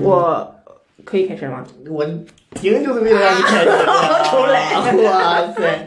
我可以开始了吗？我听就是为了让你开始。重来哇塞！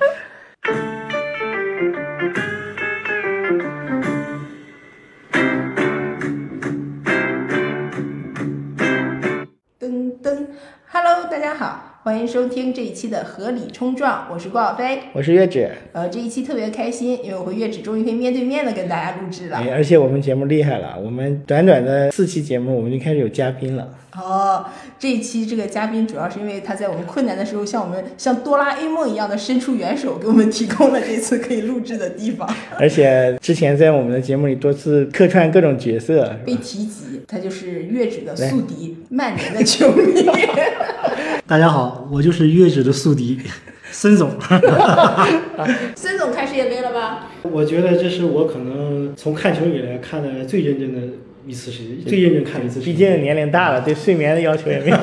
欢迎收听这一期的合理冲撞，我是郭晓飞。我是月纸，呃，这一期特别开心，因为我和月纸终于可以面对面的跟大家录制了。哎，而且我们节目厉害了，我们短短的四期节目，我们就开始有嘉宾了。哦，这一期这个嘉宾主要是因为他在我们困难的时候，像我们像哆啦 A 梦一样的伸出援手，给我们提供了这次可以录制的地方。而且之前在我们的节目里多次客串各种角色，被？提及，他就是月纸的宿敌，曼联的球迷。大家好，我就是月指的宿敌 孙总。孙总看世界杯了吧？我觉得这是我可能从看球以来看的最认真的一次世界，最认真看的一次世界毕竟年龄大了，对睡眠的要求也没有。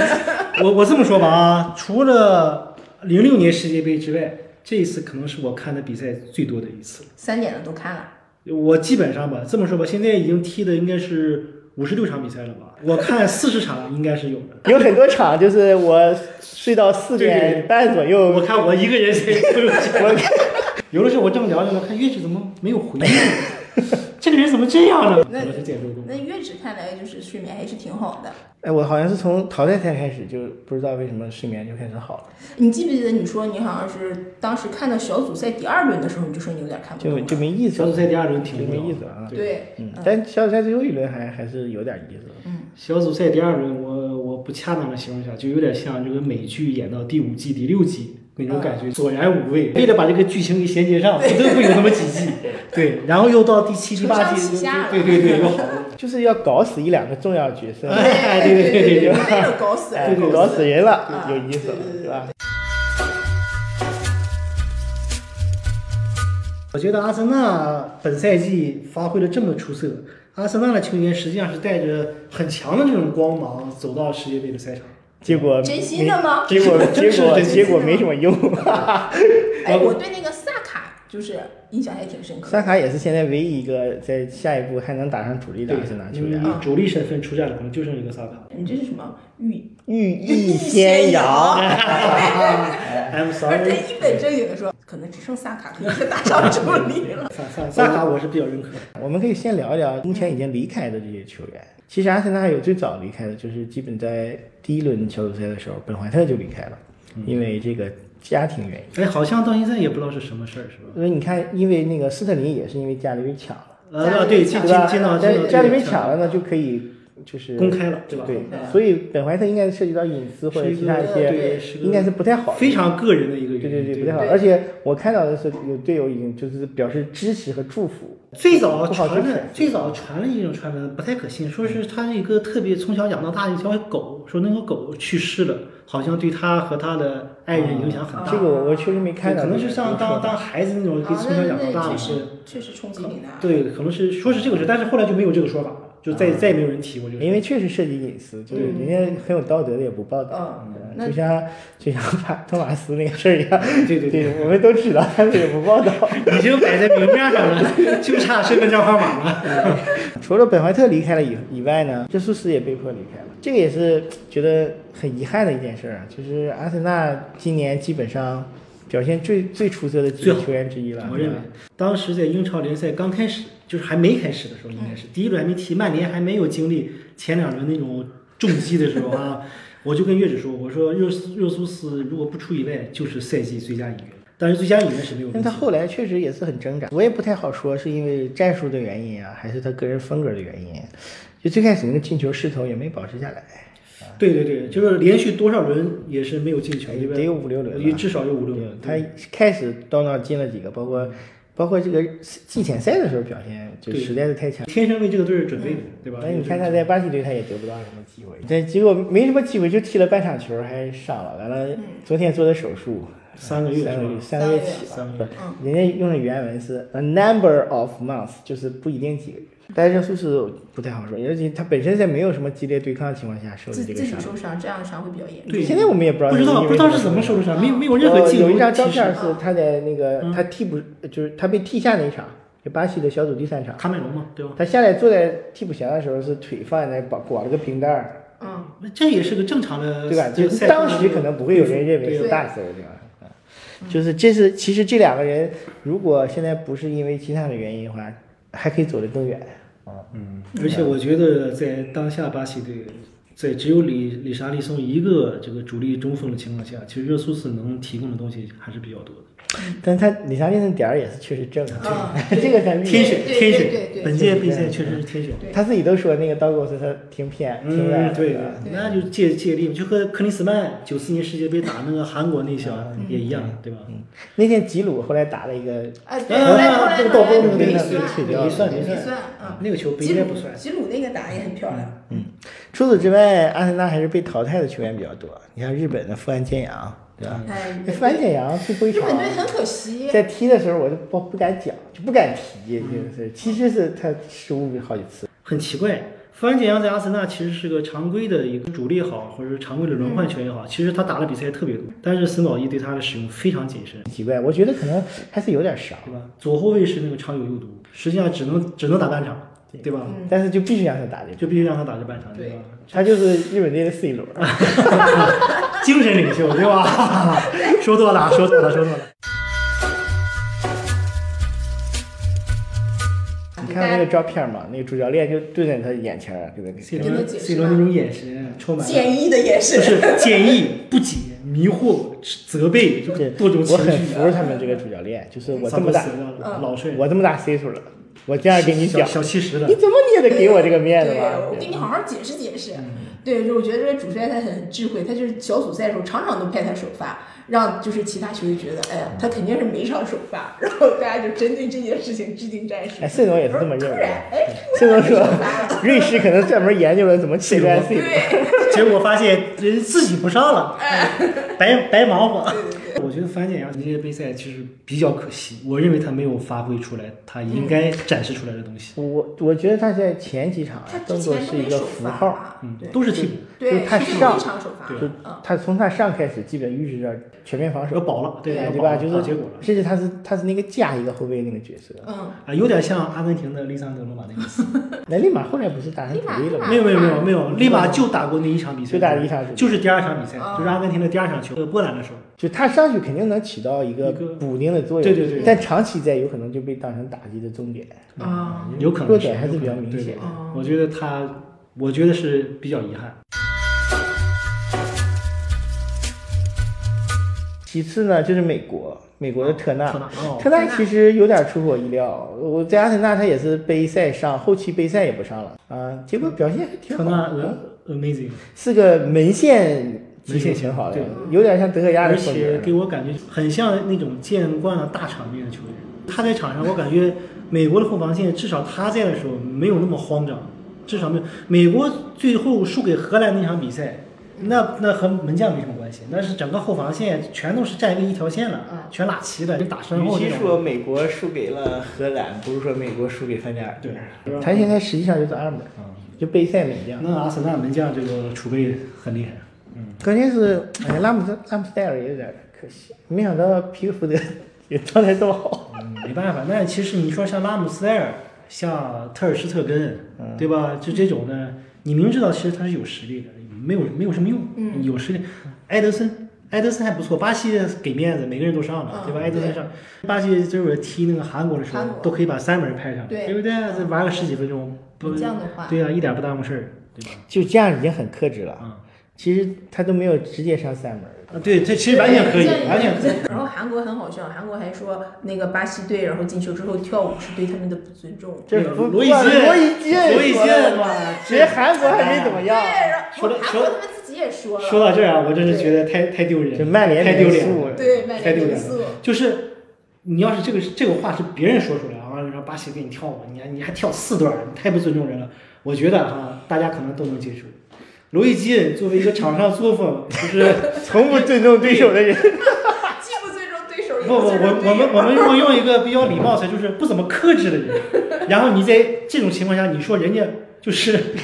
我我这么说吧啊，除了零六年世界杯之外，这一次可能是我看的比赛最多的一次。三点的都看了。我基本上吧，这么说吧，现在已经踢的应该是五十六场比赛了吧？我看四十场应该是有的。有很多场就是我睡到四点半左右，我看我一个人睡 我有的时候我正聊着呢，看月指怎么没有回应，这个人怎么这样呢？那那月指看来就是睡眠还是挺好的。哎，我好像是从淘汰赛开始就不知道为什么睡眠就开始好了，你记不记得你说你好像是当时看到小组赛第二轮的时候，你就说你有点看不懂就。就没意思，小组赛第二轮挺没意思了啊。对，嗯，但小组赛最后一轮还还是有点意思嗯。小组赛第二轮，我我不恰当的形容一下，就有点像这个美剧演到第五季、第六季那种感觉，索然无味。为了把这个剧情给衔接上，不得不有那么几季。对，然后又到第七、第八季对对对，又好了。就是要搞死一两个重要角色，哎，对对对对对。搞死哎而搞搞死人了啊，有意思了对对，对是吧？我觉得阿森纳本赛季发挥的这么出色，阿森纳的球员实际上是带着很强的这种光芒走到世界杯的赛场。结果真心的吗结果结是果 真心结果没什么用。哎，我对那个萨卡就是印象还挺深刻。萨卡也是现在唯一一个在下一步还能打上主力的阿森纳球员，以主力身份出战的可能就剩一个萨卡。你这是什么寓？寓意先扬。I'm 而 sorry，且一本正经的说，可能只剩萨卡可以打上主力了。萨萨萨卡我是比较认可的。我们可以先聊一聊目前已经离开的这些球员。其实阿森纳有最早离开的，就是基本在第一轮小组赛的时候，本怀特就离开了，因为这个家庭原因。哎，好像到现在也不知道是什么事儿，是吧？因为你看，因为那个斯特林也是因为家里被抢了，呃，对，进？进进到进到在家里被抢了呢，就可以就是公开了，对吧？对，所以本怀特应该涉及到隐私或者是其他一些，对，是应该是不太好的。非常个人的一个对原因。对对，不太好。而且我看到的是有队友已经就是表示支持和祝福。最早传的最早传了一种传闻，不太可信，说是他一个特别从小养到大的一条狗，说那个狗去世了，好像对他和他的爱人影响很大。这个我我确实没看到。可能是像当当孩子那种，可以啊，从小养到大的。那确实确实冲击挺大。对，可能是说是这个事，但是后来就没有这个说法了，就再再也没有人提过这个。因为确实涉及隐私，就是人家很有道德的也不报道，就像就像帕 托马斯那个事儿一样，对对对，对，我们都知道，但是也不报道。已经摆在明面上了，就差身份证号码了。除了本怀特离开了以以外呢，这苏斯也被迫离开了，这个也是觉得很遗憾的一件事儿啊。就是阿森纳今年基本上表现最最出色的几个球员之一了，我认为，当时在英超联赛刚开始，就是还没开始的时候，应该是第一轮还没踢，曼联还没有经历前两轮那种重击的时候啊，我就跟月子说，我说热苏热苏斯如果不出意外，就是赛季最佳引援，但是最佳引援是没有问题。但他后来确实也是很挣扎，我也不太好说是因为战术的原因啊，还是他个人风格的原因。就最开始那个进球势头也没保持下来，对对对，就是连续多少轮也是没有进球，对吧？得有五六轮也至少有五六轮。他开始到那进了几个，包括包括这个季前赛的时候表现就实在是太强。天生为这个队儿准备的，对吧？那你看他在巴西队，他也得不到什么机会，这结果没什么机会，就踢了半场球还伤了，完了昨天做的手术，三个月三个月，三个月起吧。人家用的原文是 a number of months，就是不一定几个月。但是热苏斯不太好说，而且他本身在没有什么激烈对抗的情况下受自自己的这个伤。受伤，这样的伤会比较严重。对现在我们也不知道不知道不知道是怎么受的伤，没有没有任何呃记录有一张照片是他在那个嗯他替补，就是他被替下那一场，就巴西的小组第三场，卡梅隆嘛，对吧？他下来坐在替补席的时候是腿放在那绑裹了个冰袋儿，嗯，那这也是个正常的，对吧？就当时可能不会有人认为是大事儿，对吧？嗯，就是这是其实这两个人如果现在不是因为其他的原因的话，还可以走得更远啊。嗯，而且我觉得在当下巴西队在只有里里沙利松一个这个主力中锋的情况下，其实热苏斯能提供的东西还是比较多的。但他李莎利那点儿也是确实正啊，嗯 这个咱们天选对天选对对，对本届比赛确实是天选。他自己都说那个刀狗是他听骗听来嗯，的，对吧？那就借借力，就和克林斯曼九四年世界杯打那个韩国那小嗯也一样，对吧？那天吉鲁后来打了一个啊，对，啊后来后来这个后来倒钩那个没没算没没算没没算嗯，那个球不应该不算。吉鲁那个打也很漂亮，嗯除此之外，阿森纳还是被淘汰的球员比较多。你看日本的富安健洋，对吧？哎，那富安健洋最后一场日本队很可惜，在踢的时候，我就不不敢讲，就不敢提，就是其实是他失误好几次。很奇怪，富安健洋在阿森纳其实是个常规的一个主力也好，或者是常规的轮换球员也好，其实他打的比赛特别多，但是森保一对他的使用非常谨慎，很奇怪，我觉得可能还是有点伤，对吧？左后卫是那个常有右毒，实际上只能只能打半场，对吧？嗯但是就必须让他打这个，就必须让他打这半场，对吧？他就是日本队的 C 罗。精神领袖，对吧？说错了，说错了，说错了。你看那个照片嘛，那个主教练就对在他眼前儿，对不 C？罗跟他解释 C 罗那种眼神充满了坚毅的眼就神，是坚毅、不解、迷惑、责备，就是多种情我很。服他们这个主教练，就是我这么大老帅，我这么大岁数了，我这样跟你讲，小七十了你，怎么你也得给我这个面子，吧？我给你好好解释解释。对，就我觉得这个主帅他很智慧，他就是小组赛的时候场场都派他首发，让就是其他球队觉得，哎呀，他肯定是每场首发，然后大家就针对这件事情制定战术。哎谢总也是这么认为突然，哎，，C 罗说瑞士可能专门研究了怎么切断 C 罗。对，结果发现人自己不上了，白白忙活。对对对我觉得樊建阳这些杯赛其实比较可惜，我认为他没有发挥出来他应该展示出来的东西，我我觉得他在前几场他更之前多是一个符号，嗯对，都是替补，对，就他是上一场首发，就嗯，他从他上开始基本预示着全面防守要，保了，对对对吧？就是结果了。甚至他是他是那个加一个后卫那个角色，嗯，啊，有点像阿根廷的利桑德罗马那个 意思。那立马后来不是打成主力了吗？没有没有没有没有，立马就打过那一场比赛，就打了一场就是第二场比赛，哦就是阿根廷的第二场球，呃，波兰的时候。就他上去肯定能起到一个补丁的作用，对对对但长期在有可能就被当成打击的重点，啊，有可能弱点还是比较明显。哦。我觉得他，我觉得是比较遗憾。其次呢，就是美国，美国的特纳，特纳哦。特纳其实有点出乎我意料。我在阿森纳他也是杯赛上，后期杯赛也不上了。啊，结果表现还挺特纳好的，呃 amazing，是个门线技门线术挺好的对，有点像德赫亚的而风格且给。我感觉很像那种见惯了大场面的球员。他在场上，我感觉美国的后防线至少他在的时候没有那么慌张，至少没有。美国最后输给荷兰那场比赛，那那和门将没什么关系，那是整个后防线全都是站一个一条线了，全拉齐了，就打身后这种。其说美国输给了荷兰，不如说美国输给范加尔。对，他现在实际上就是二门，就备赛门将。那阿森纳门将这个储备很厉害。关键是，哎，拉姆斯拉姆斯戴尔也有点可惜，没想到皮克福德也状态这么好。嗯，没办法，那其实你说像拉姆斯戴尔，像特尔施特根，嗯对吧？就这种的，你明知道其实他是有实力的，没有没有什么用，嗯有实力。埃德森，埃德森还不错，巴西给面子，每个人都上了，嗯对吧？埃德森上，巴西就是踢那个韩国的时候，都可以把三门派上，对不对？这玩个十几分钟，不这样的话，对啊，一点不耽误事儿，对吧？就这样已经很克制了。啊其实他都没有直接上三门。啊，对，这其实完全可以完全可以。然后韩国很好笑，韩国还说那个巴西队，然后进球之后跳舞是对他们的不尊重。这不罗伊金罗伊金罗伊金嘛其实韩国还没怎么，样。然后说了韩国他们自己也说了，说到这儿啊，我真是觉得太太丢人曼联太丢脸了。对曼太丢脸就是你要是这个这个话是别人说出来啊，让巴西给你跳舞，你还你还跳四段，你太不尊重人了。我觉得啊，大家可能都能接受。罗伊基恩作为一个场上作风，就是 从不尊重对手的人，既不尊重对手不不，我我们我们如果 用一个比较礼貌词，就是不怎么克制的人。然后你在这种情况下，你说人家就是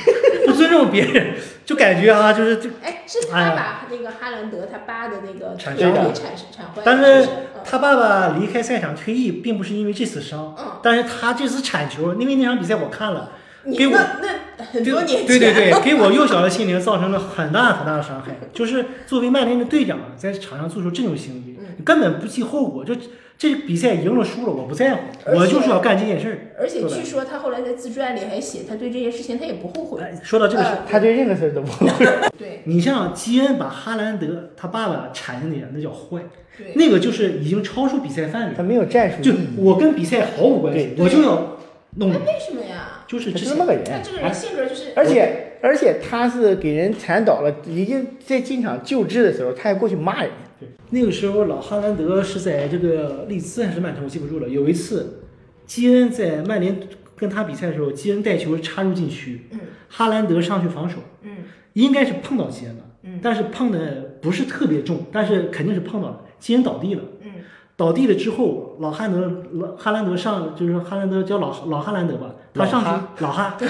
不尊重别人，就感觉啊，就是就。哎，是他把那个哈兰德他爸的那个产伤伤给产产坏了，但是是他爸爸离开赛场退役，并不是因为这次伤，嗯，但是他这次铲球，因为那场比赛我看了，给我那那很多年前，对对对，给我幼小的心灵造成了很大很大的伤害。就是作为曼联的队长，在场上做出这种行为，嗯你根本不计后果。就这比赛赢了输了，我不在乎，我就是要干这件事儿。而且据说他后来在自传里还写，他对这件事情他也不后悔。哎说到这个事，呃他对任何事儿都不后悔。对你像基恩把哈兰德他爸爸铲的那样，那叫坏，对，那个就是已经超出比赛范围他。没有战术就，我跟比赛毫无关系，我就要弄你那。为什么呀？就是之前他是那么个人，他这个人性格就是，而且而且他是给人铲倒了，已经在进场救治的时候，他还过去骂人。对，那个时候老哈兰德是在这个利兹还是曼城，我记不住了。有一次，基恩在曼联跟他比赛的时候，基恩带球插入禁区，嗯哈兰德上去防守，嗯应该是碰到基恩了，嗯但是碰的不是特别重，但是肯定是碰到了，基恩倒地了。嗯倒地了之后，老汉德老哈兰德上就是哈兰德叫老老哈兰德吧，他上去老哈，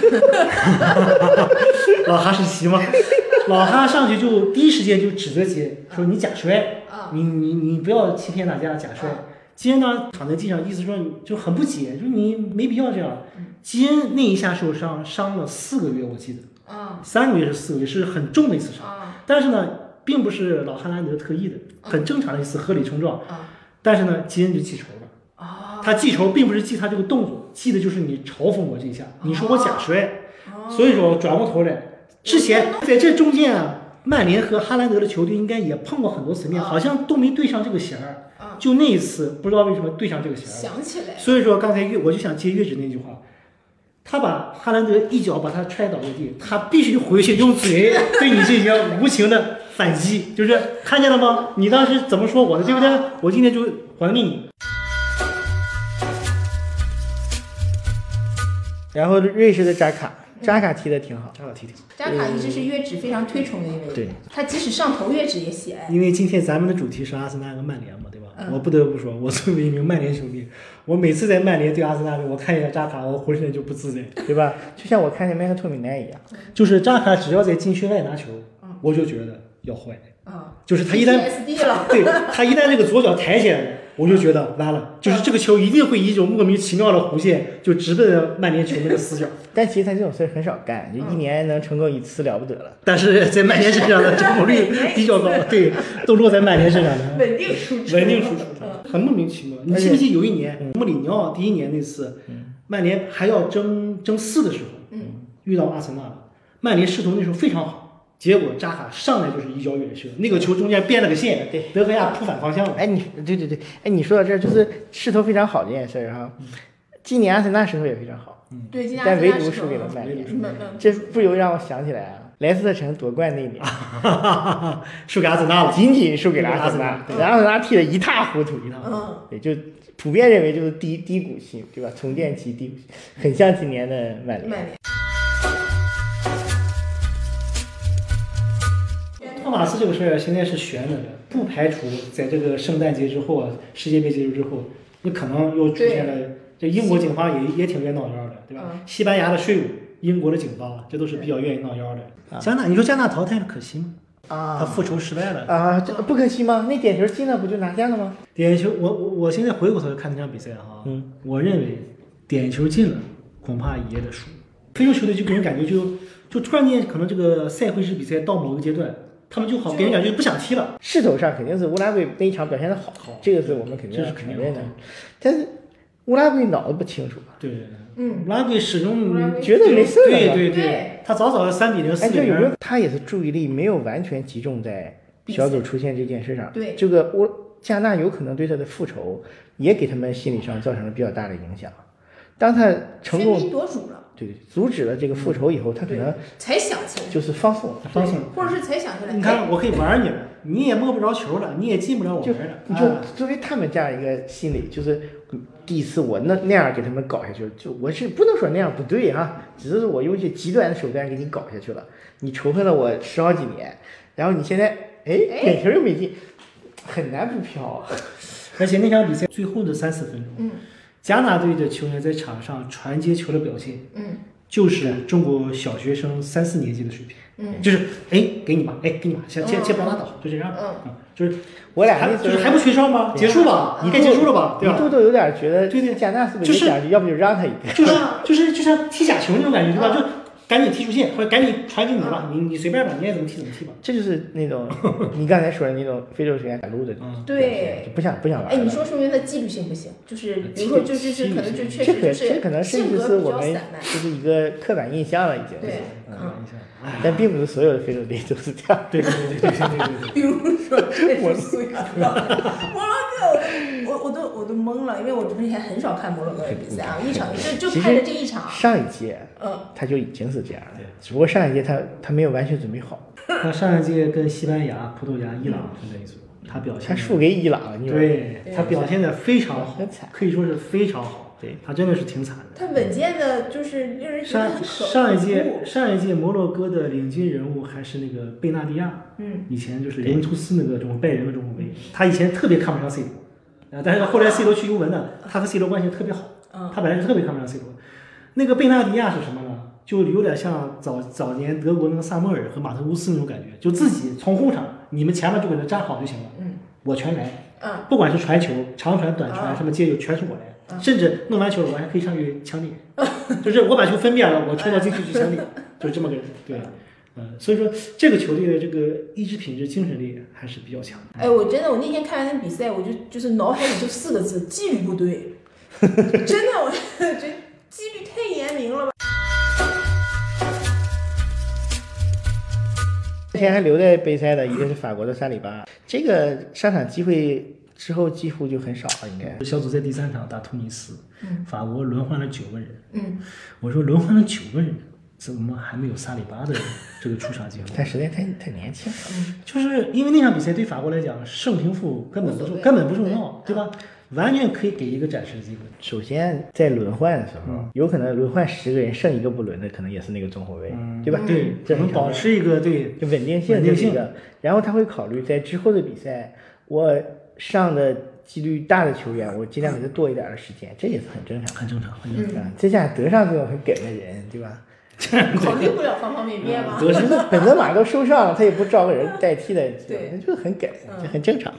老哈是齐吗？老哈上去就第一时间就指责基恩说你假摔，啊你你你不要欺骗大家假摔。基恩呢躺在地上，意思说就很不解，就是你没必要这样。基恩那一下受伤，伤了四个月，我记得啊三个月是四个月，是很重的一次伤。啊但是呢，并不是老哈兰德特意的，很正常的一次合理冲撞。啊但是呢，基恩就记仇了。啊！他记仇并不是记他这个动作，记得就是你嘲讽我这一下，你说我假摔，哦所以说转过头来，之前在这中间啊，曼联和哈兰德的球队应该也碰过很多次面，啊好像都没对上这个弦儿。啊，就那一次，不知道为什么对上这个弦儿。想起来，所以说刚才月我就想接月指那句话，他把哈兰德一脚把他踹倒在地，他必须回去用嘴对你进行无情的反击，就是看见了吗？你当时怎么说我的，对不对？我今天就还给你。然后瑞士的扎卡，扎卡踢的挺好。扎卡踢挺好。扎卡一直是月指非常推崇的一位，对，他即使上头月指也喜爱。因为今天咱们的主题是阿森纳和曼联嘛，对吧？嗯我不得不说，我作为一名曼联球迷，我每次在曼联对阿森纳队，我看见扎卡，我浑身就不自在。对吧？就像我看见麦克托米奈一样，就是扎卡只要在禁区外拿球嗯，我就觉得要坏。啊，就是他一旦，对他一旦这个左脚抬起来了，我就觉得完了，就是这个球一定会以一种莫名其妙的弧线就直奔曼联球迷的死角。但其实他这种事儿很少干，就一年能成功一次了不得了。但是在曼联身上的成功率比较高，对，都落在曼联身上的。稳定输出，稳定输出嗯，很莫名其妙。你记不记有一年穆里尼奥第一年那次，曼联还要争争四的时候，嗯，遇到阿森纳了，曼联势头那时候非常好，结果扎卡上来就是一脚远射，那个球中间变了个线，对，德赫亚扑反方向了。哎，你对对对，哎，你说到这儿就是势头非常好这件事儿哈。今年阿森纳势头也非常好，对，但唯独输给了曼联。这不由让我想起来啊，莱斯特城夺冠那年，输给阿森纳了，仅仅输给了阿森纳，对对阿森纳踢得一塌糊涂，一塌糊涂，对，就普遍认为就是低低谷期，对吧？重建期低谷期，很像今年的曼联。曼联。马斯这个事儿现在是悬着的，不排除在这个圣诞节之后啊，世界杯结束之后，你可能又出现了。这英国警方也也挺愿意闹妖的，对吧？嗯西班牙的税务，英国的警方，这都是比较愿意闹妖的。啊加纳，你说加纳淘汰了可惜吗？啊他啊复仇失败了。啊，这不可惜吗？那点球进了不就拿下了吗？点球，我我我现在回过头来看那场比赛哈，嗯，我认为点球进了，恐怕也得输。非洲球队就给人感觉就就突然间可能这个赛会制比赛到某个阶段，他们就好给人感觉不想踢了。势头上肯定是乌拉圭那一场表现的好，好这个是我们肯定这是肯定的。但是乌拉圭脑子不清楚，对对对，嗯，乌拉圭始终觉得没事儿。对对对他早早的三比零、哎，四比零就有没有，他也是注意力没有完全集中在小组出现这件事上。对这个乌加纳有可能对他的复仇也给他们心理上造成了比较大的影响。当他成功夺主了，对阻止了这个复仇以后，他可能才想起来，就是放松，放松。或者是才想起来，你看，我可以玩你了，你也摸不着球了，你也进不了我就门了。你就啊作为他们这样一个心理，就是第一次我那那样给他们搞下去了，就我是不能说那样不对哈，只是我用一些极端的手段给你搞下去了，你仇恨了我十好几年，然后你现在哎点球又没进，很难不飘啊。而且那场比赛最后的三四分钟，嗯加拿大队的球员在场上传接球的表现，嗯就是中国小学生三四年级的水平，嗯就是哎给你吧，哎给你吧，先先嗯先不要拉倒，就这样，嗯啊，就是我俩就是还不吹哨吗？结束吧，你该结束了吧，对吧？一度都有点觉得，对对加纳是不就是是也想，要不就让他一个。就是嗯就是就像踢假球那种感觉，对吧？嗯就赶紧踢出线，或者赶紧传给你吧，你你随便吧，你爱怎么踢怎么踢吧。这就是那种 你刚才说的那种非洲球员赶路的，嗯。对。就不想不想玩哎，了。你说说明他纪律性不行，就是比如说就就是可能就确这可实就是这可能甚性格比至是我们较散漫，就是一个刻板印象了，已经。对。嗯，嗯哎 但并不是所有的非洲队都是这样。对对对对对对。比如说，我是摩洛哥，我我都我都懵了，因为我之前很少看摩洛哥的比赛啊，一场就就看了这一场。上一届，嗯，他就已经是这样了，只不过上一届他他没有完全准备好。他上一届跟西班牙、葡萄牙、伊朗分在一组，他表现他输给伊朗了，对他表现的非常好，可以说是非常好。对，他真的是挺惨的。他稳健的，就是令人觉得上很可上一届上一届摩洛哥的领军人物还是那个贝纳迪亚，嗯，以前就是尤文图斯那个中拜仁的中后卫，他以前特别看不上 C 罗，啊，但是后来 C 罗去尤文了，他和 C 罗关系特别好，嗯他本来是特别看不上 C 罗。那个贝纳迪亚是什么呢？就有点像早早年德国那个萨默尔和马特乌斯那种感觉，就自己从后场，你们前面就给他站好就行了，嗯我全来，嗯不管是传球、长传、短传，啊什么接球，全是我来。嗯甚至弄完球了，我还可以上去抢点，就是我把球分辨了，我冲到禁区去抢点，就是这么个人。对，嗯，所以说这个球队的这个意志品质、精神力还是比较强的。哎，我真的，我那天看完那比赛，我就就是脑海里就四个字：纪律部队。真的，我觉得纪律太严明了吧。之前还留在杯赛的一个是法国的萨里巴，这个上场机会之后几乎就很少了，应该。小组赛第三场打突尼斯，嗯法国轮换了九个人，嗯，我说轮换了九个人，怎么还没有萨里巴的这个出场机会？他实在太太年轻了，就是因为那场比赛对法国来讲，胜平负根本不重根本不重要，对吧？完全可以给一个展示的机会。首先在轮换的时候，嗯有可能轮换十个人剩一个不轮的，可能也是那个中后卫，嗯对吧？对，只能保持一个对就稳定性稳定性这是一个，然后他会考虑在之后的比赛，我上的几率大的球员，我尽量给他多一点的时间，这也是很正常很正常，很正常。再加上德尚这种很梗的人，对吧？考虑不了方方面面嘛。德本身本泽马都受伤了，他也不招个人代替的，对那就是很梗，嗯这很正常。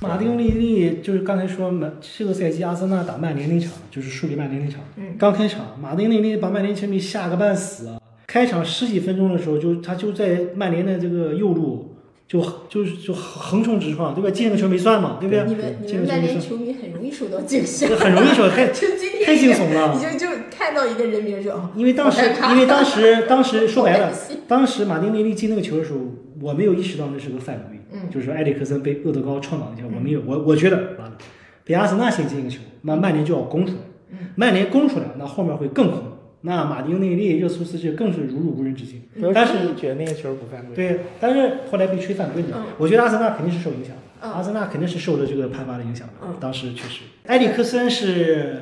马丁内利就是刚才说嘛这个赛季阿森纳打曼联那场，就是输给曼联那场。嗯刚开场，马丁内利把曼联球迷吓个半死啊！开场十几分钟的时候，就他就在曼联的这个右路，就就是就横冲直撞，对吧？进个球没算嘛，对不对？你们你进们曼联球迷很容易受到惊吓，很容易受太 太惊悚了。你就就看到一个人名就哦，因为当时因为当时当时 说白了当时马丁内利进那个球的时候，我没有意识到那是个犯规，嗯。就是说埃里克森被厄德高撞倒一下，我没有，我我觉得完了，被阿森纳先进一个球，那曼联就要攻出来，嗯。曼联攻出来，那后面会更恐怖，那马丁内利、热苏斯就更是如入无人之境，但是是觉得那个球不犯规，对，但是后来被吹犯规了嗯，我觉得阿森纳肯定是受影响，嗯阿森纳肯定是受了这个判罚的影响嗯，当时确实，埃里克森是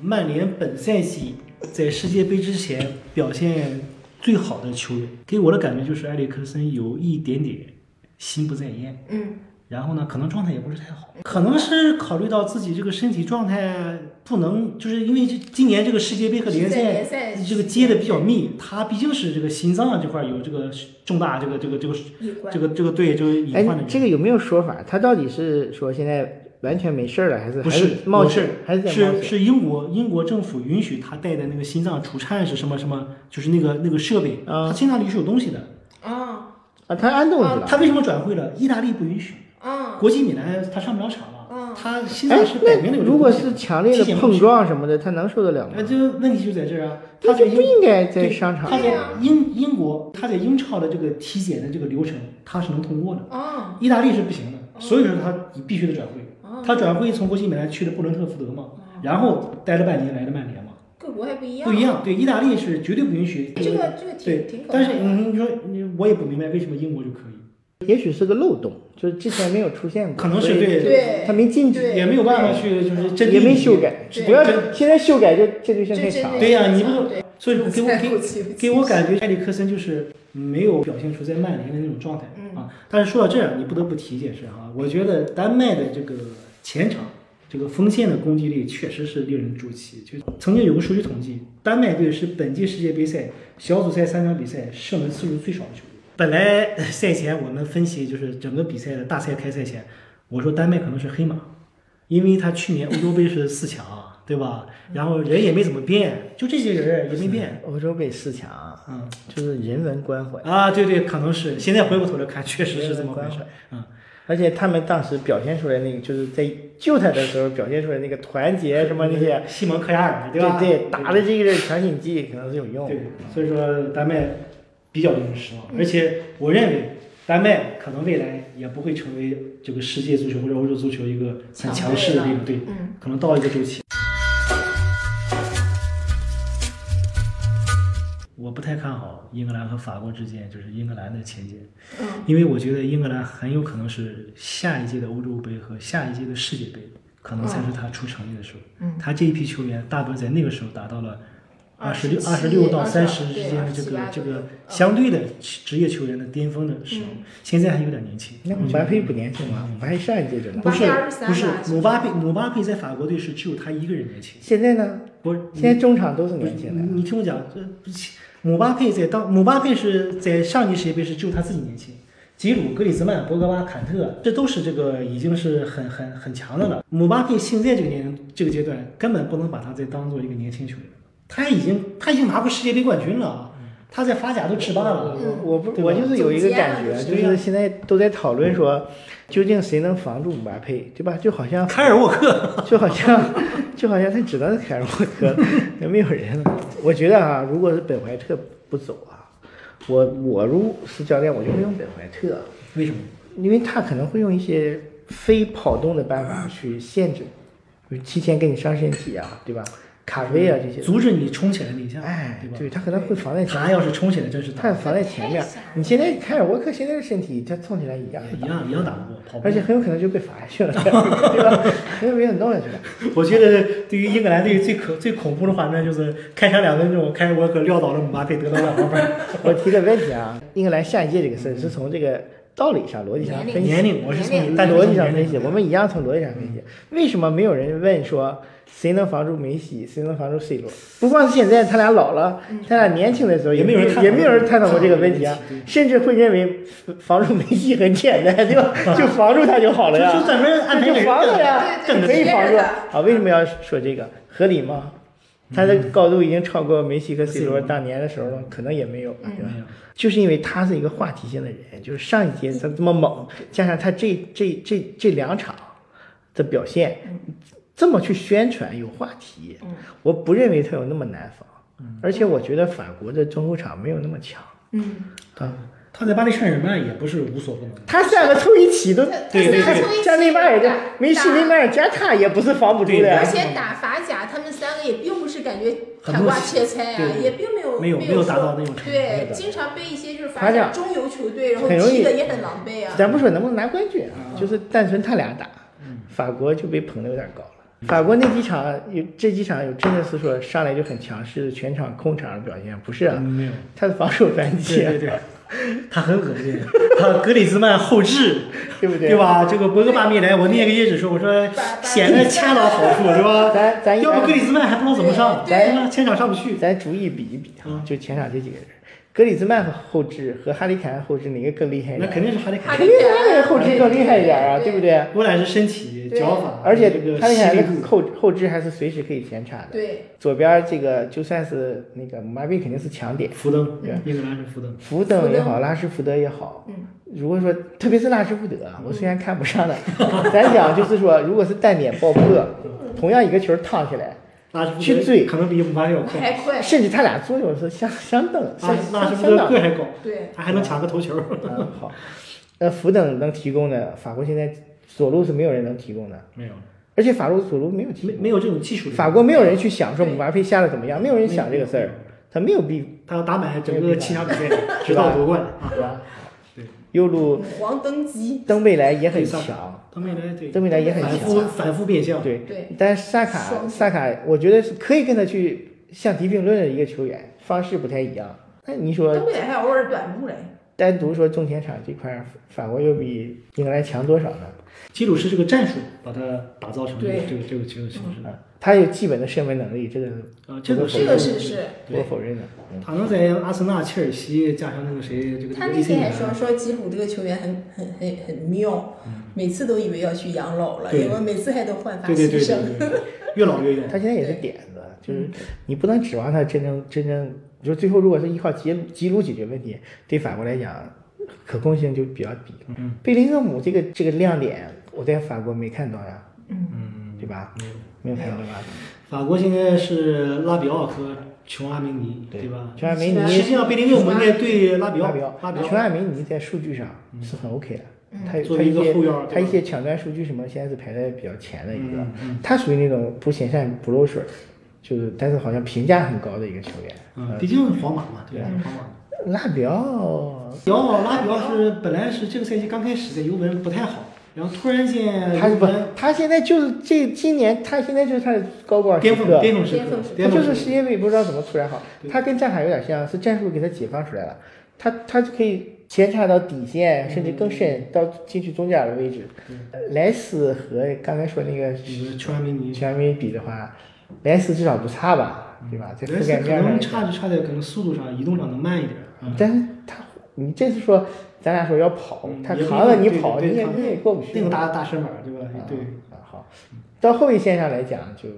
曼联本赛季在世界杯之前表现最好的球员，给我的感觉就是埃里克森有一点点心不在焉，嗯然后呢，可能状态也不是太好，可能是考虑到自己这个身体状态不能，就是因为这今年这个世界杯和联赛联赛这个接的比较密，他毕竟是这个心脏啊这块有这个重大这个这个这个这个这个对这个隐哎患的，这个有没有说法？他到底是说现在完全没事儿了，还是不是冒不是险，还是？是是英国英国政府允许他带的那个心脏除颤是什么什么，就是那个那个设备，啊他心脏里是有东西的，啊啊，他安东西了。他为什么转会了？意大利不允许，啊国际米兰他上不了场了嗯，他现在是摆明了如果是强烈的碰撞什么的，他能受得了吗呃，？这个问题就在这儿啊，他就不他在英应该在对商场他在英英国，他在英超的这个体检的这个流程，他是能通过的，啊意大利是不行的，所以说他必须得转会。啊！他转会从国际米兰去的布伦特福德嘛，然后待了半年来的曼联嘛，各国还不一样，不一。样。对，意大利是绝对不允许这个这个对挺挺，可但是怕的。你说你我也不明白为什么英国就可以，也许是个漏洞，就是之前没有出现过，可能是对对他没禁止，也没有办法去就是针对也没修改，不要对现在修改就这就性太这强了。对呀你不所以说给我给在后期给我感觉埃里克森就是没有表现出在曼联的那种状态、嗯啊。但是说到这儿，你不得不提一件事哈、我觉得丹麦的这个前场这个锋线的攻击力确实是令人注奇。就曾经有个数据统计，丹麦队是本届世界杯赛小组赛三场比赛射门次数最少的球队。本来呃赛前我们分析就是整个比赛的大赛开赛前，我说丹麦可能是黑马，因为他去年欧洲杯是四强，对吧？然后人也没怎么变，就这些人也没变。欧洲杯四强，嗯就是人文关怀，啊，对对，可能是。现在回过头来看，确实是这么回事。嗯，而且他们当时表现出来那个，就是在救他的时候表现出来那个团结什么那些，西蒙克亚尔，对吧？对，打的这个强心剂可能是有用对。，所以说丹麦比较令人失嗯望，而且我认为丹麦可能未来也不会成为这个世界足球或者欧洲足球一个很强势的一个队，嗯，可能到一个周期。我不太看好英格兰和法国之间，就是英格兰的前景，嗯，因为我觉得英格兰很有可能是下一届的欧洲杯和下一届的世界杯，可能才是他出成绩的时候。嗯他这一批球员大部分在那个时候达到了二十六、27二十六到20三十之间的这个这个嗯相对的职业球员的巅峰的时候，嗯现在还有点年轻。那姆巴佩不年轻吗？姆巴佩上一届就能不是姆巴佩23不是姆巴佩姆巴佩在法国队是只有他一个人年轻，现在呢？不是现在中场都是年轻的。你你听我讲，这姆巴佩在当姆巴佩是在上届世界杯是只有他自己年轻，吉鲁、格里兹曼、博格巴、坎特，这都是这个已经是很很很强的了。姆巴佩现在这个年龄这个阶段根本不能把他再当做一个年轻球员，他已经他已经拿过世界杯冠军了，他在法甲都制霸了。我我不我就是有一个感觉，就是现在都在讨论说，究竟谁能防住姆巴佩，对吧？就好像凯尔沃克，就好像就好像他只能是凯尔沃克，也没有人了。我觉得啊，如果是本怀特不走啊，我我如是教练，我就会用本怀特，为什么？因为他可能会用一些非跑动的办法去限制，比如提前给你伤身体啊，对吧？卡位啊这些，阻止你冲起来那一下，哎，对吧？对他可能会防在前面，他要是冲起来，真是他防在前面。你现在凯尔沃克现在的身体，他冲起来一样一样一样打不过，而且很有可能就被罚下去了，对吧？很有可能弄下去了。我觉得对于英格兰队最可最恐怖的画面就是开场两分钟，凯尔沃克撂倒了姆巴佩，得到两黄分。我提个问题啊，英格兰下一届这个事儿是从这个道理上、逻辑上分析，年龄，我是从但逻辑上分析，我们一样从逻辑上分析。为什么没有人问说谁能防住梅西，谁能防住 C 罗？不光是现在，他俩老了，他俩年轻的时候也没有人也没有人探讨过这个问题啊，甚至会认为防住梅西很简单，对吧？就防住他就好了呀，就防住呀，可以防住啊。为什么要说这个？合理吗？他的高度已经超过梅西和 C 罗当年的时候了，可能也没有，对吧？就是因为他是一个话题性的人，就是上一届他这么猛，加上他这这这这两场的表现，这么去宣传有话题，嗯我不认为他有那么难防，而且我觉得法国的中后场没有那么强嗯，啊，他在巴黎圣日耳曼也不是无所不能。他三个凑一起都，对对对加内马尔的梅西、内马尔加他也不是防不住的而。且打法甲，他们三个也并不是感觉很默砍瓜切菜啊对，也并没有没有没没有达到那种程度对，经常被一些就是法甲中游球队，然后踢的也很狼狈啊。咱不说能不能拿冠军啊，就是单纯他俩打，法国就被捧的有点高了。法国那几场有这几场有真的是说上来就很强势，全场控场的表现，不是啊，嗯没有，他的防守反击啊，对对对，他很恶心。他格里兹曼后置，对不对？对？吧？这个博格巴没来，我那个也只说，我说显得恰到好处，是吧？咱咱要不格里兹曼还不知道怎么上，对对吧？前场上不去。咱逐一比一比啊嗯，就前场这几个人，格里兹曼后置和哈里凯恩后置哪个更厉害一点那？肯定是哈里凯恩后置更厉害一点啊，对对不对？不管是身体、对脚法，而且这个哈里凯恩后后置还是随时可以前插的。对，左边这个就算是那个姆巴佩肯定是强点，福登对，英格兰是福登。福登也好，拉什福德也好，嗯，如果说特别是拉什福德，啊我虽然看不上他，咱讲就是说，如果是单点爆破，同样一个球烫起来，拉什福德去追可能比姆巴佩要快，还快，甚至他俩作用是相相等，相拉拉什相个。还高，对，他还能抢个头球。嗯，好。那福登能提供的，法国现在左路是没有人能提供的，没有，而且法国左路没有提，没没有这种技术。法国没有人去想说姆巴佩下的怎么样，没有人想这个事儿，他没有必他要打满整个七场比赛，直到夺冠啊！对吧？对？右路黄登基，登贝莱也很强，登贝莱对，登贝莱也很反强，复反复变向，对。对，但萨卡萨卡，我觉得是可以跟他去相提并论的一个球员，方式不太一样。那你说登贝莱还偶尔短路嘞。单独说中前场这块儿，法国又比英格兰强多少呢？基鲁是这个战术把它打造成这个这个这个这个形式的。啊，他有基本的射门能力，这个呃，这个这这个是是，不可否认的。嗯他能在阿森纳、切尔西加上那个谁，这个他那天还说，说吉鲁这个球员很很很很妙，每次都以为要去养老了，对因为每次还都焕发对对对新生。对对，越老越勇。他现在也是点子，就是你不能指望他真正真正，就最后如果是依靠吉鲁吉鲁解决问题，对反过来讲可控性就比较低。嗯，贝林厄姆这个这个亮点，我在法国没看到呀，嗯，对吧？没有。没有看到吧？法国现在是拉比奥和琼阿梅尼，对对吧？琼阿梅尼实际上贝林厄姆应该对拉比奥拉比奥，琼阿梅尼在数据上是很 OK 的，他他一些他一些抢断数据什么，现在是排在比较前的一个。他属于那种不显山不漏水，就是但是好像评价很高的一个球员。嗯，毕竟皇马嘛，对吧？皇马。拉比奥，比奥拉比奥是本来是这个赛季刚开始在尤文不太好，然后突然间他不他现在就是这今年，他现在就是他的高光时巅峰刻。巅峰时刻巅峰时刻，他就是世界杯不知道怎么突然好，他跟战海有点像，是战术给他解放出来了，他他就可以前插到底线，甚至更深到进去中间的位置。莱斯和刚才说那个就是琼阿梅尼，全没比的话，莱斯至少不差吧，对吧？在覆莱斯可盖面上来能差，就差在可能速度上、移动上能慢一点。嗯，但是他你这次说咱俩说要跑他扛着你跑，你也你也过不去。那个大大身板对吧？啊对，啊好，到后卫线上来讲就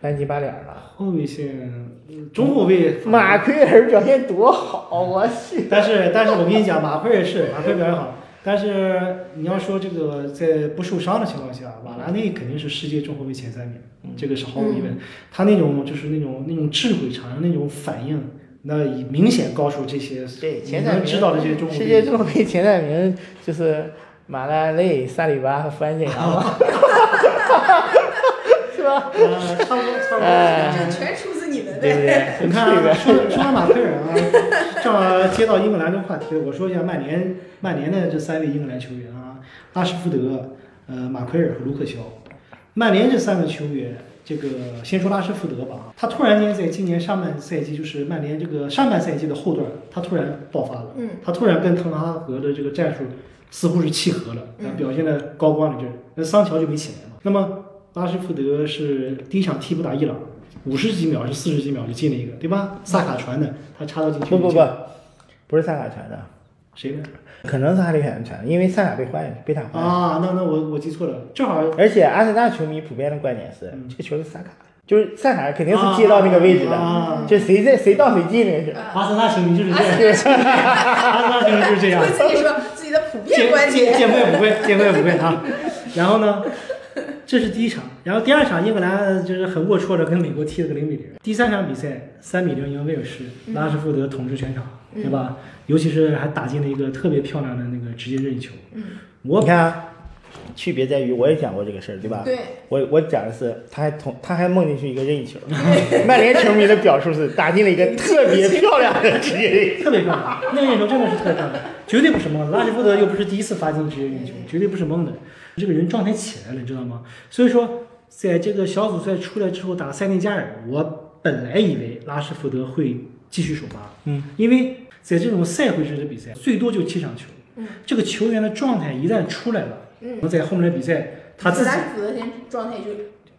半斤八两了。后卫线、嗯中后卫马奎尔表现多好，我去！但是但是我跟你讲，马奎尔是马奎尔表现好，但是你要说这个在不受伤的情况下，瓦拉内肯定是世界中后卫前三名，这个是毫无疑问。他那种就是那种那种智慧场上那种反应，那已明显高出这些对，你前三名能知道的这些中后卫。世界中后卫前三名就是马拉内、萨里巴和弗兰简阳嘛，是吧？呃，差不多差不多。全出自你们对不。对？你看啊，说说到马奎尔啊，正好接到英格兰这个话题了，我说一下曼联曼联的这三位英格兰球员啊，拉什福德、呃马奎尔和卢克肖。曼联这三个球员，这个先说拉什福德吧，他突然间在今年上半赛季，就是曼联这个上半赛季的后段，他突然爆发了，嗯，他突然跟滕哈格的这个战术似乎是契合了，嗯。表现的高光了这，那桑乔就没起来嘛。那么拉什福德是第一场替补打伊朗，五十几秒是四十几秒就进了一个，对吧？萨卡传的，他插到禁区不不不不是萨卡传的，谁呢？可能是哈里凯恩传的，因为萨卡被换了，被他换了。啊，那那我我记错了，正好而且阿森纳球迷普遍的观点是，嗯这个球是萨卡的，就是萨卡肯定是接到那个位置的，啊就谁在谁到谁进那个是。阿森纳球迷就是这样，阿森纳球迷就是这样会，自己说自己的普遍观点。见见怪不怪，见怪不怪啊。然后呢，这是第一场，然后第二场英格兰就是很龌龊的跟美国踢了个零比零。第三场比赛三比零赢威尔士，拉什福德统治全场，对吧？尤其是还打进了一个特别漂亮的那个直接任意球。我你看啊，区别在于我也讲过这个事儿，对吧？对，我我讲的是他还同他还梦进去一个任意球，曼联球迷的表述是打进了一个特别漂亮的职业任意。特别漂亮，那个任意球真的是特别漂亮，绝对不是蒙的。拉什福德又不是第一次发进职业任意球，绝对不是蒙的。这个人状态起来了，你知道吗？所以说，在这个小组赛出来之后打塞内加尔，我本来以为拉什福德会继续首发，嗯，因为在这种赛会制的比赛，最多就七场球，嗯，这个球员的状态一旦出来了，嗯，在后面的比赛，他自己拉什福德现在状态就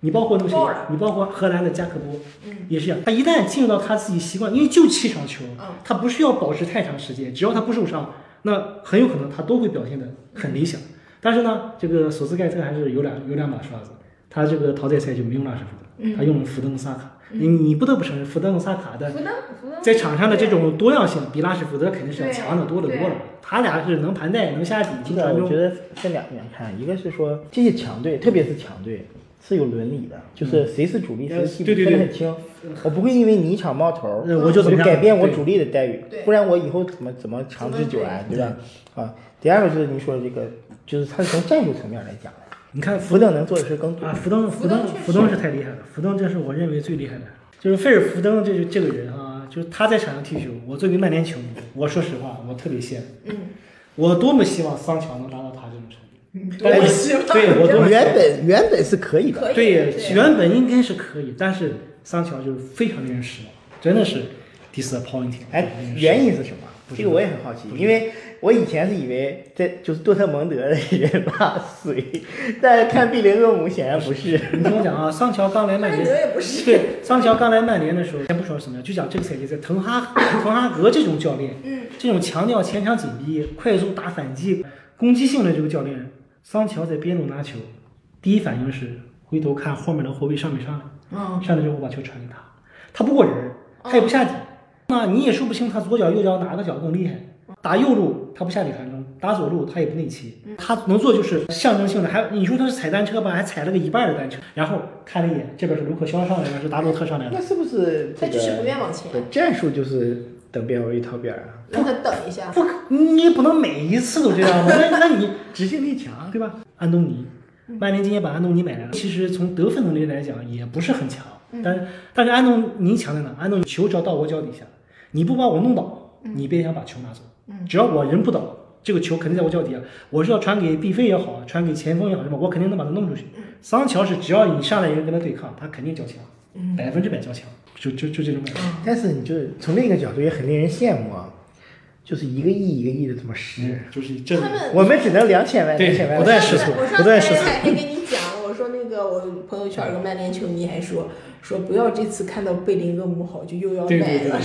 你包括那个谁，你包括荷兰的加克波，嗯也是一样。他一旦进入到他自己习惯，因为就七场球，嗯他不需要保持太长时间，只要他不受伤，那很有可能他都会表现的很理想。但是呢，这个索斯盖特还是有两有两把刷子，他这个淘汰赛就没用拉什福德，嗯他用了福登萨卡。你你不得不承认，福登萨卡的在场上的这种多样性比拉什福德肯定是要强的多得多了。他俩是能盘带，能下底，这能传中。个我觉得分两面看，一个是说这些强队，特别是强队是有伦理的，就是谁是主力，谁是替补对对对分得很清。我不会因为你一场冒头，呃我我就怎么样改变我主力的待遇对，不然我以后怎么怎么长治久安，对吧？啊，第二个就是您说的这个，就是他是从战术层面来讲的，你看福登能做的事更多啊，。福登，福登，福登是太厉害了，福登这是我认为最厉害的，就是费尔福登这这个人啊，就是他在场上踢球，我作为曼联球迷，我说实话，我特别羡慕，嗯，我多么希望桑乔能达到他这种程度，但是多么希望对我原本原本是可以的，以对，对原本应该是可以，但是桑乔就是非常令人失望，真的是 disappointing。哎，原因是什么？这个我也很好奇，因为我以前是以为这就是多特蒙德的人拉水，但是看贝林厄姆显然不是。你听我讲啊，桑乔刚来曼联，也不是。对，桑乔刚来曼联的时候，先不说什么呀，就讲这个赛季在滕哈滕哈格这种教练，嗯，这种强调前场紧逼、快速打反击、攻击性的这个教练，桑乔在边路拿球，第一反应是回头看后面的后卫上没上来，嗯，上来之后把球传给他，他不过人，他也不下底。那你也说不清他左脚右脚哪个脚更厉害。打右路他不下底传中，打左路他也不内切，他能做就是象征性的。还你说他是踩单车吧，还踩了个一半的单车。然后看了一眼，这边是卢克肖上来了，是达洛特上来了。那是不是他就是不愿往前？战术就是等边位套边啊，让他等一下。不，你不能每一次都这样吧？那那你执行力强，对吧？安东尼，曼联今年把安东尼买来了，其实从得分能力来讲也不是很强，但但是安东尼强在哪？安东尼球只要到我脚底下，你不把我弄倒，你别想把球拿走。只要我人不倒，这个球肯定在我脚底下。我是要传给毕飞也好，传给前锋也好，是吧？我肯定能把它弄出去。桑乔是只要你上来人跟他对抗，他肯定交强，百分之百交强，就就就这种感觉。但是你就是从另一个角度也很令人羡慕啊，就是一个亿一个亿的这么使，就是这我们只能两千万两千万不断试错，不断试错。个我朋友圈有个曼联球迷还说。说不要这次看到贝林厄姆好就又要买了，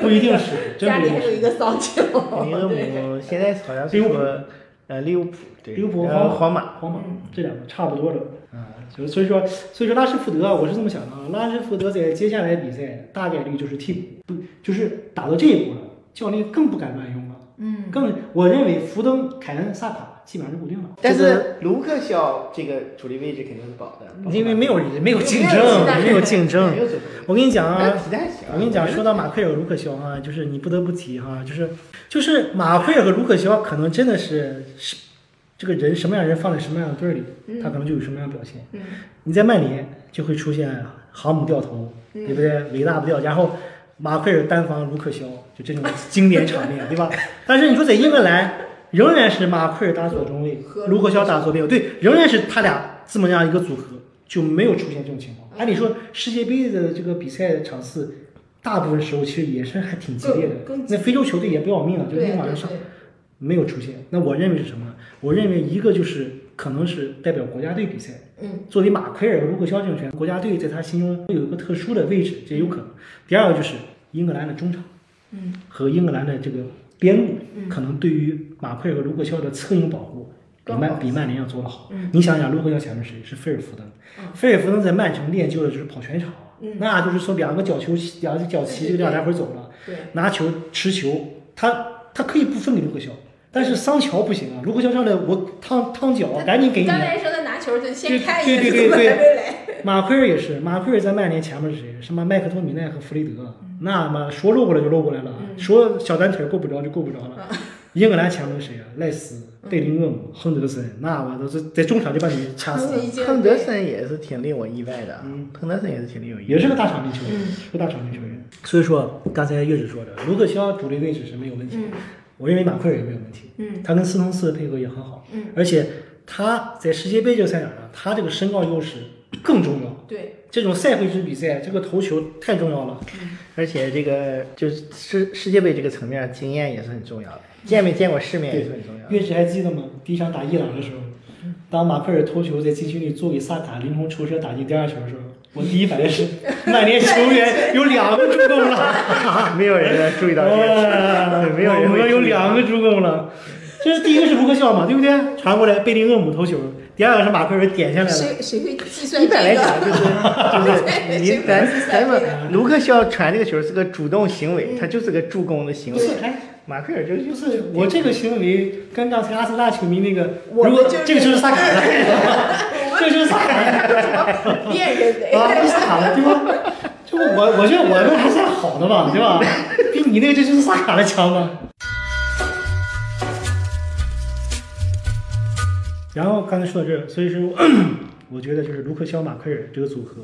不一定是，家里还有一个桑乔。贝林厄姆现在好像是说，呃，利物浦，利物浦和皇马，皇马这两个差不多的啊，就所以说，所以说拉什福德，我是这么想的啊，拉什福德在接下来比赛大概率就是替补，不就是打到这一步了，教练更不敢乱用了，嗯，更我认为福登、凯恩、萨卡。基本上是固定的，但是卢克肖这个主力位置肯定是保的，因为没有没有竞争，没有竞争。我跟你讲啊，我跟你讲，说到马奎尔卢克肖哈，就是你不得不提哈，就是就是马奎尔和卢克肖可能真的是是这个人什么样人放在什么样的队里，他可能就有什么样的表现。你在曼联就会出现航母掉头，对不对？伟大不掉，然后马奎尔单防卢克肖，就这种经典场面，对吧？但是你说在英格兰。仍然是马奎尔打左中卫，卢克肖打左边卫，对，仍然是他俩这么样一个组合，就没有出现这种情况。按理说世界杯的这个比赛场次，大部分时候其实也是还挺激烈的。那非洲球队也不要命了，就那天晚上上没有出现。那我认为是什么？我认为一个就是可能是代表国家队比赛，嗯，作为马奎尔和卢克肖这种选手，国家队在他心中会有一个特殊的位置，这有可能。第二个就是英格兰的中场，嗯，和英格兰的这个。边路可能对于马奎尔和卢克肖的策应保护比曼比曼联要做得好。你想想，卢克肖前面谁是菲尔福登？菲尔福登在曼城练就的就是跑全场，那就是说两个脚球两个脚齐就这样来回走了，拿球持球，他他可以不分给卢克肖，但是桑乔不行啊，卢克肖上来我烫烫脚，赶紧给你。刚才说他拿球就先看一眼，对对对对。马奎尔也是，马奎尔在曼联前面是谁？什么麦克托米奈和弗雷德？那么说漏过来就漏过来了，说小单腿够不着就够不着了。英格兰前锋谁啊？赖斯、贝林厄姆、亨德森，那我都是在中场就把你掐死。亨德森也是挺令我意外的，嗯，亨德森也是挺令我意外，也是个大场面球员，个大场面球员。所以说，刚才月子说的，卢克肖主力位置是没有问题，我认为马奎尔也没有问题，嗯，他跟斯通斯的配合也很好，嗯，而且他在世界杯这个赛场上，他这个身高优势。更重要，对。这种赛会制比赛，这个头球太重要了，而且这个就是世世界杯这个层面，经验也是很重要的，见没见过世面也是很重要。岳志还记得吗？第一场打伊朗的时候，当马奎尔头球在禁区里做给萨卡凌空抽射打进第二球的时候，我第一反应是曼联球员有两个助攻了，没有人注意到 这个，没有人我们有两个助攻了，这是第一个是卢克肖嘛，对不对？传过来贝林厄姆头球。第二个是马奎尔点下来了。谁谁会计算一般来讲就是就是 你咱咱们卢克肖传这个球是个主动行为，他就是个助攻的行为。马奎尔就就是我这个行为跟刚才阿森纳球迷那个，如果这个就是萨卡了，这就是萨卡的，辨认的啊，萨卡了对吧？就我我觉得我这还算好的吧，对吧？比你那个这就是萨卡的强吗？然后刚才说到这儿，所以说，我觉得就是卢克肖马奎尔这个组合，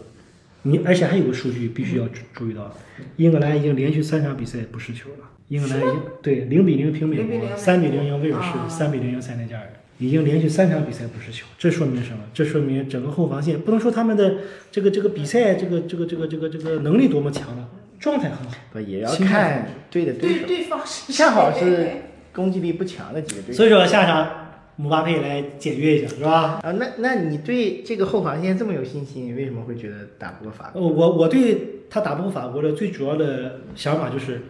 你而且还有个数据必须要注注意到，英格兰已经连续三场比赛不失球了。英格兰对零比零平美国，三比零赢威尔士，三比零赢塞内加尔。已经连续三场比赛不失球，这说明什么？这说明整个后防线不能说他们的这个这个比赛这个这个这个这个这个能力多么强了，状态很好。不也要看对的对手，对对方是恰好是攻击力不强的几个队。所以说下场姆巴佩来检阅一下，是吧？啊，那那你对这个后防线这么有信心，为什么会觉得打不过法国？呃，我我对他打不过法国的最主要的想法就是，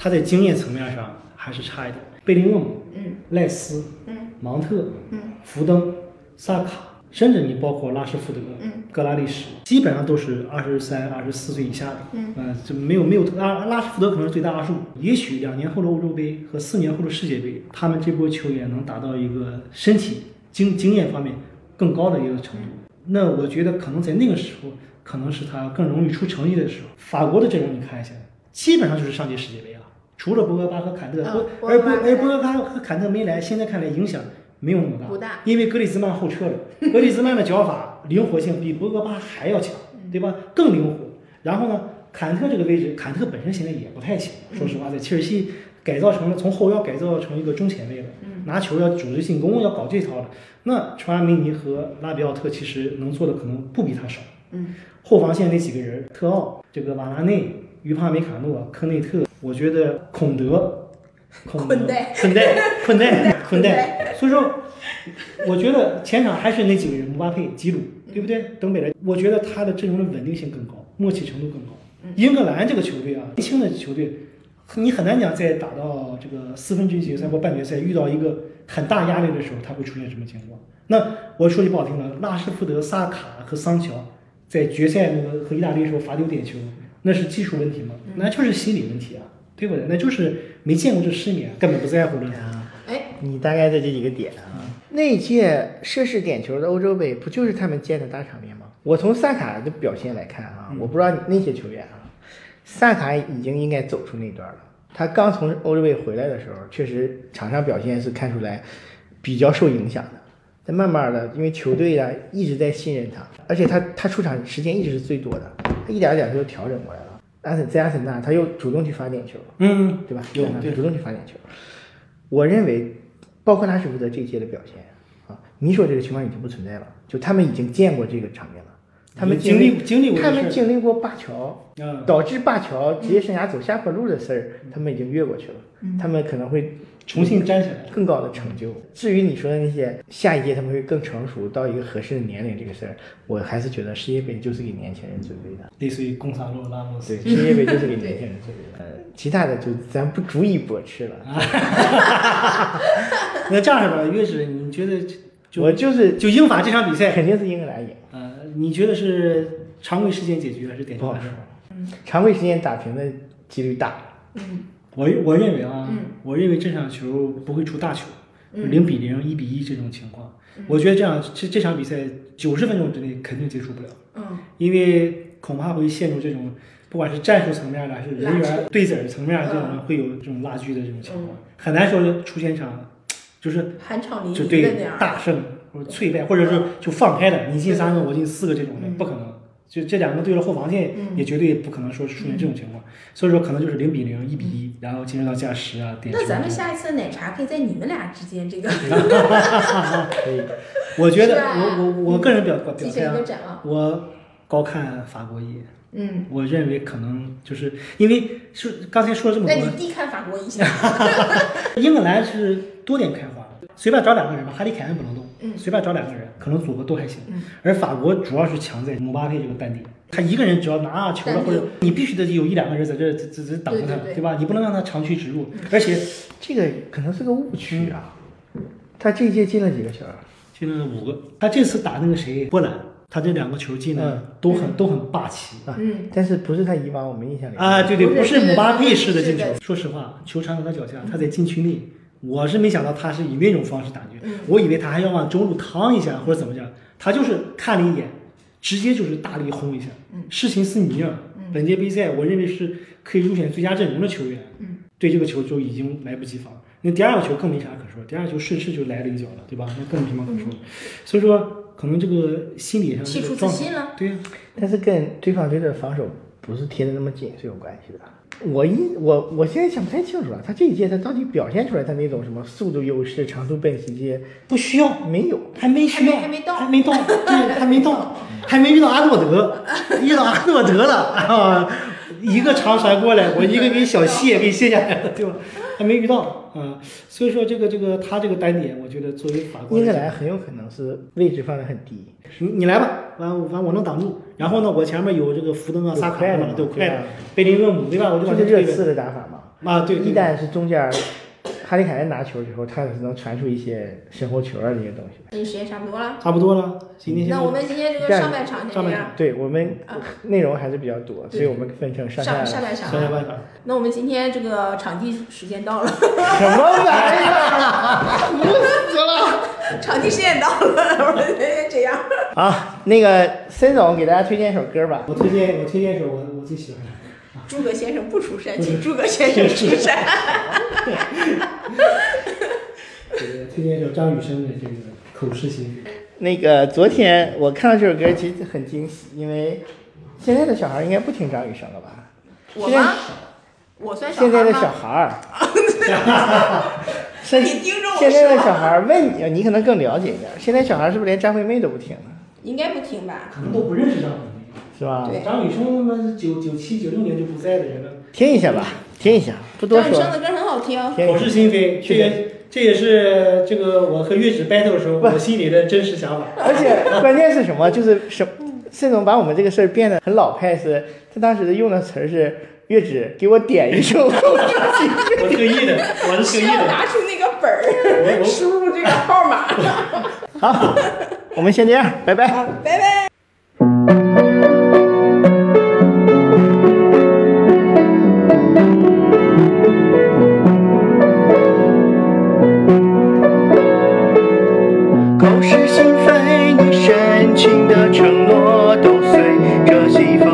他在经验层面上还是差一点。贝林厄姆、嗯赖斯、嗯芒特、嗯福登、萨卡，甚至你包括拉什福德、嗯格拉利什，基本上都是二十三、二十四岁以下的。嗯呃，就没有没有拉拉什福德可能是最大二十五，也许两年后的欧洲杯和四年后的世界杯，他们这波球员能达到一个身体经经验方面更高的一个程度。那我觉得可能在那个时候，可能是他更容易出成绩的时候。法国的阵容你看一下，基本上就是上届世界杯了，除了博格巴和坎特，而博而博格巴和坎特没来，现在看来影响没有那么大，不大因为格里兹曼后撤了，格里兹曼的脚法灵活性比博格巴还要强，对吧？更灵活。然后呢，坎特这个位置，坎特本身现在也不太行，说实话，在切尔西改造成了从后腰改造成一个中前卫了，拿球要组织进攻，要搞这套的。那传阿梅尼和拉比奥特其实能做的可能不比他少。嗯，后防线那几个人，特奥、这个瓦拉内、于帕梅卡诺、科内特，我觉得孔德、孔德困代、困 代、困代、困困代。所以说，我觉得前场还是那几个人，姆巴佩、吉鲁，对不对？登贝莱，我觉得他的阵容的稳定性更高，默契程度更高。英格兰这个球队啊，年轻的球队，你很难讲在打到这个四分之一决赛或半决赛遇到一个很大压力的时候，他会出现什么情况？那我说句不好听的，拉什福德、萨卡和桑乔在决赛那个和意大利时候罚丢点球，那是技术问题吗？那就是心理问题啊，对不对？那就是没见过这世面，根本不在乎的。哎，你大概在这几个点啊。那届涉世点球的欧洲杯，不就是他们建的大场面吗？我从萨卡的表现来看啊，我不知道那些球员啊，萨卡已经应该走出那段了。他刚从欧洲杯回来的时候，确实场上表现是看出来比较受影响的。但慢慢的，因为球队啊一直在信任他，而且他他出场时间一直是最多的，他一点儿点儿就调整过来了。阿森在阿森纳，他又主动去发点球，嗯，对吧？有对主动去发点球。我认为，包括拉什福德这一届的表现啊，你说这个情况已经不存在了，就他们已经见过这个场面了，他们经历历经历过他们经历过灞桥，啊，导致灞桥职业生涯走下坡路的事儿，他们已经越过去了，他们可能会重新站起来。更高的成就。至于你说的那些下一届他们会更成熟到一个合适的年龄这个事儿，我还是觉得世界杯就是给年轻人准备的。类似于贡萨洛拉莫斯对，，世界杯就是给年轻人准备的。呃，其他的就咱不逐一驳斥了。那这样式吧，月子，你觉得就我就是就英法这场比赛，肯定是英格兰赢，呃，你觉得是常规时间解决还是点不好说。常规时间打平的几率大。嗯我我认为啊，嗯我认为这场球不会出大球，嗯零比零、一比一这种情况。我觉得这样这这场比赛九十分钟之内肯定结束不了，嗯因为恐怕会陷入这种不管是战术层面的还是人员对子层面这种嗯会有这种拉锯的这种情况，很难说出现一场就是酣畅淋就对漓的那样。大胜或者脆败，或者是就放开的，你进三个我进四个这种的嗯不可能。就这两个队的后防线嗯也绝对不可能说出现这种情况，所以说可能就是零比零、一比一，然后进入到加时啊、点球。那咱们下一次奶茶可以在你们俩之间这个 可以，我觉得我我我个人表表表态啊提前一个，展望。我高看法国一，嗯，我认为可能就是因为是刚才说了这么多那多你，低看法国一下。英格兰是多点开花，随便找两个人吧，哈里凯恩不能动，嗯随便找两个人，可能组合都还行。嗯而法国主要是强在姆巴佩这个单点，他一个人只要拿球了，或者你必须得有一两个人在这这这这等着他，对对对吧？你不能让他长驱直入，而且这个可能是个误区啊。他这一届进了几个球？进了五个，他这次打那个谁波兰，他这两个球进的都很都很霸气。啊，嗯但是不是他以往我们印象里啊，对对，不是姆巴佩式的进球。说实话，球传到他脚下，他在禁区内，我是没想到他是以那种方式打进我以为他还要往中路趟一下或者怎么着，他就是看了一眼，直接就是大力轰一下嗯。施琴斯尼啊，本届杯赛我认为是可以入选最佳阵容的球员，嗯对这个球就已经来不及防。那第二个球更没啥可说，第二个球顺势就来了一脚了，对吧？那更没什么可说。所以说，可能这个心理上气出自这个状态，信了。对呀、但是跟对方队的防守不是贴的那么紧是有关系的。我一我我现在想不太清楚了，他这一届他到底表现出来他那种什么速度优势、长途奔袭这些不需要，没有？还没需要，还没还没到还没到，对，还没到，还没遇到阿诺德，遇到阿诺德了 啊！一个长传过来，我一个给小卸给卸下来了，对吧？还没遇到啊，所以说这个这个他这个单点，我觉得作为法国英格来很有可能是位置放的很低，你你来吧，完完我能挡住，然后呢，我前面有这个福登啊、萨卡嘛都快贝林厄姆对吧？我就把这他推呗是热刺的打法嘛。啊，对对一旦是中间儿哈利凯恩拿球之后，他是能传出一些生活球啊这些东西。那时间差不多了。差不多了，今天那我们今天这个上半场先上半这样，对我们啊内容还是比较多，所以我们分成上下上半场啊。上下半场。那我们今天这个场地时间到了，什么玩意儿？服死了！场地时间到了，我们这样。啊，那个孙总给大家推荐一首歌吧。我推荐我推荐一首我我最喜欢的。诸葛先生不出山，请诸葛先生出山。这个推荐一首张雨生的这个《口是心非》。那个昨天我看到这首歌，其实很惊喜，因为现在的小孩应该不听张雨生了吧？我吗？我算小现在的小孩儿，现你盯着我现在的说小孩儿问你，你可能更了解一点。现在小孩儿是不是连张惠妹都不听了？应该不听吧？可能都不认识张惠妹。是吧？对张雨生他妈是九九七九六年就不在的人了。听一下吧，听一下，不多说张雨生。的歌很好听。听口是心非，这也这也是这个我和月纸 battle 的时候我心里的真实想法。而且关键是什么？就是什盛总把我们这个事儿变得很老派是，他当时用的词儿是月纸给我点一首。我特意的，我是是特意的。要拿出那个本我儿，我输入这个号码。好，我们先这样，拜拜。拜拜。情的承诺都随着西风